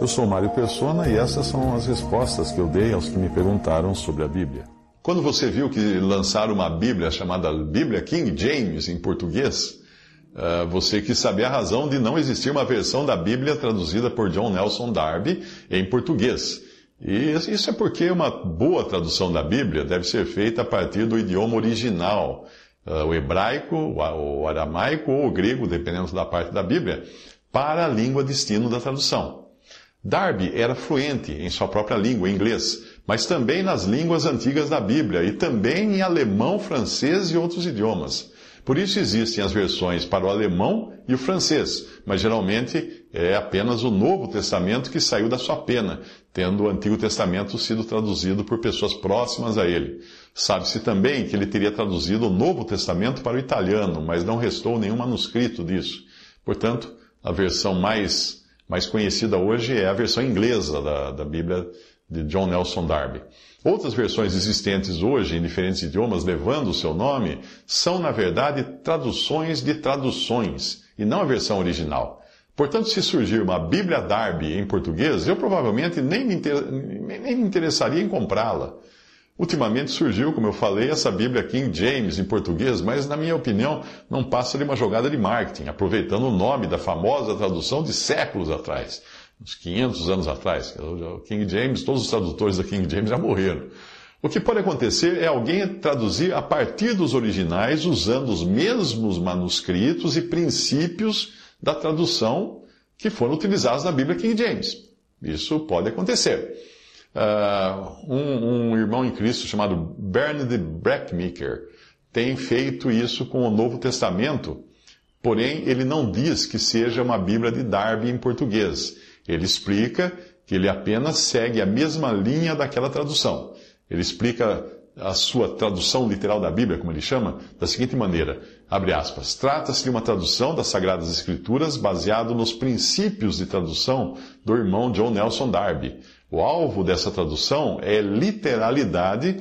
Eu sou Mário Persona e essas são as respostas que eu dei aos que me perguntaram sobre a Bíblia. Quando você viu que lançaram uma Bíblia chamada Bíblia King James em português, uh, você quis saber a razão de não existir uma versão da Bíblia traduzida por John Nelson Darby em português. E isso é porque uma boa tradução da Bíblia deve ser feita a partir do idioma original, uh, o hebraico, o aramaico ou o grego, dependendo da parte da Bíblia, para a língua destino da tradução. Darby era fluente em sua própria língua, inglês, mas também nas línguas antigas da Bíblia e também em alemão, francês e outros idiomas. Por isso existem as versões para o alemão e o francês, mas geralmente é apenas o Novo Testamento que saiu da sua pena, tendo o Antigo Testamento sido traduzido por pessoas próximas a ele. Sabe-se também que ele teria traduzido o Novo Testamento para o italiano, mas não restou nenhum manuscrito disso. Portanto, a versão mais mais conhecida hoje é a versão inglesa da, da Bíblia de John Nelson Darby. Outras versões existentes hoje em diferentes idiomas levando o seu nome são, na verdade, traduções de traduções e não a versão original. Portanto, se surgir uma Bíblia Darby em português, eu provavelmente nem me, inter... nem me interessaria em comprá-la. Ultimamente surgiu, como eu falei, essa Bíblia King James em português, mas na minha opinião não passa de uma jogada de marketing, aproveitando o nome da famosa tradução de séculos atrás, uns 500 anos atrás. O King James, todos os tradutores da King James já morreram. O que pode acontecer é alguém traduzir a partir dos originais, usando os mesmos manuscritos e princípios da tradução que foram utilizados na Bíblia King James. Isso pode acontecer. Uh, um, um, irmão em Cristo chamado Bernard Breckmaker tem feito isso com o Novo Testamento, porém ele não diz que seja uma Bíblia de Darby em português. Ele explica que ele apenas segue a mesma linha daquela tradução. Ele explica a sua tradução literal da Bíblia, como ele chama, da seguinte maneira, abre aspas, trata-se de uma tradução das Sagradas Escrituras baseado nos princípios de tradução do irmão John Nelson Darby. O alvo dessa tradução é literalidade,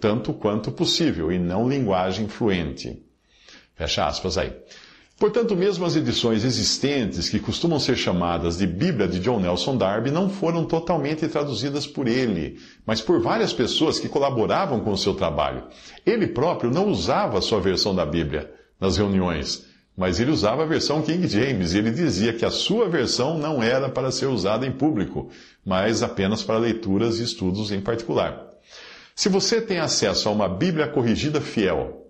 tanto quanto possível, e não linguagem fluente. Fecha aspas aí. Portanto, mesmo as edições existentes, que costumam ser chamadas de Bíblia de John Nelson Darby, não foram totalmente traduzidas por ele, mas por várias pessoas que colaboravam com o seu trabalho. Ele próprio não usava a sua versão da Bíblia nas reuniões, mas ele usava a versão King James, e ele dizia que a sua versão não era para ser usada em público, mas apenas para leituras e estudos em particular. Se você tem acesso a uma Bíblia corrigida fiel,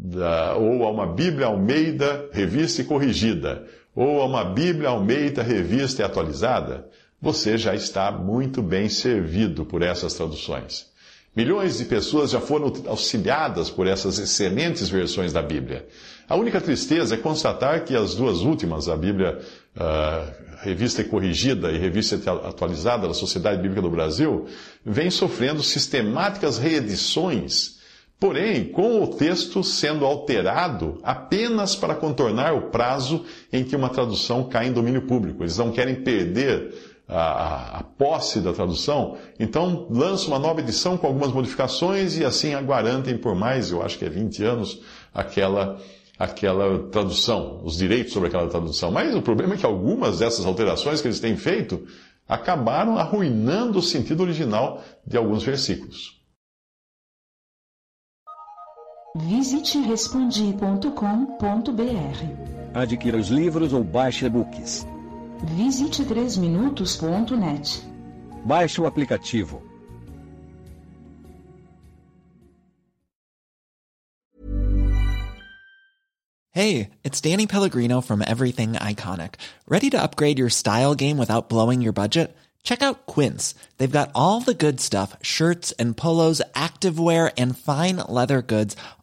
da, ou a uma Bíblia Almeida revista e corrigida, ou a uma Bíblia Almeida revista e atualizada, você já está muito bem servido por essas traduções. Milhões de pessoas já foram auxiliadas por essas excelentes versões da Bíblia. A única tristeza é constatar que as duas últimas, a Bíblia uh, Revista e Corrigida e Revista Atualizada da Sociedade Bíblica do Brasil, vêm sofrendo sistemáticas reedições, porém com o texto sendo alterado apenas para contornar o prazo em que uma tradução cai em domínio público. Eles não querem perder a, a, posse da tradução, então lança uma nova edição com algumas modificações e assim garantem por mais, eu acho que é 20 anos, aquela, aquela tradução, os direitos sobre aquela tradução. Mas o problema é que algumas dessas alterações que eles têm feito acabaram arruinando o sentido original de alguns versículos. Visite respondi.com.br. Adquira os livros ou baixe e-books. Visite 3minutos.net. Baixe o aplicativo. Hey, it's Danny Pellegrino from Everything Iconic. Ready to upgrade your style game without blowing your budget? Check out Quince. They've got all the good stuff shirts and polos, activewear, and fine leather goods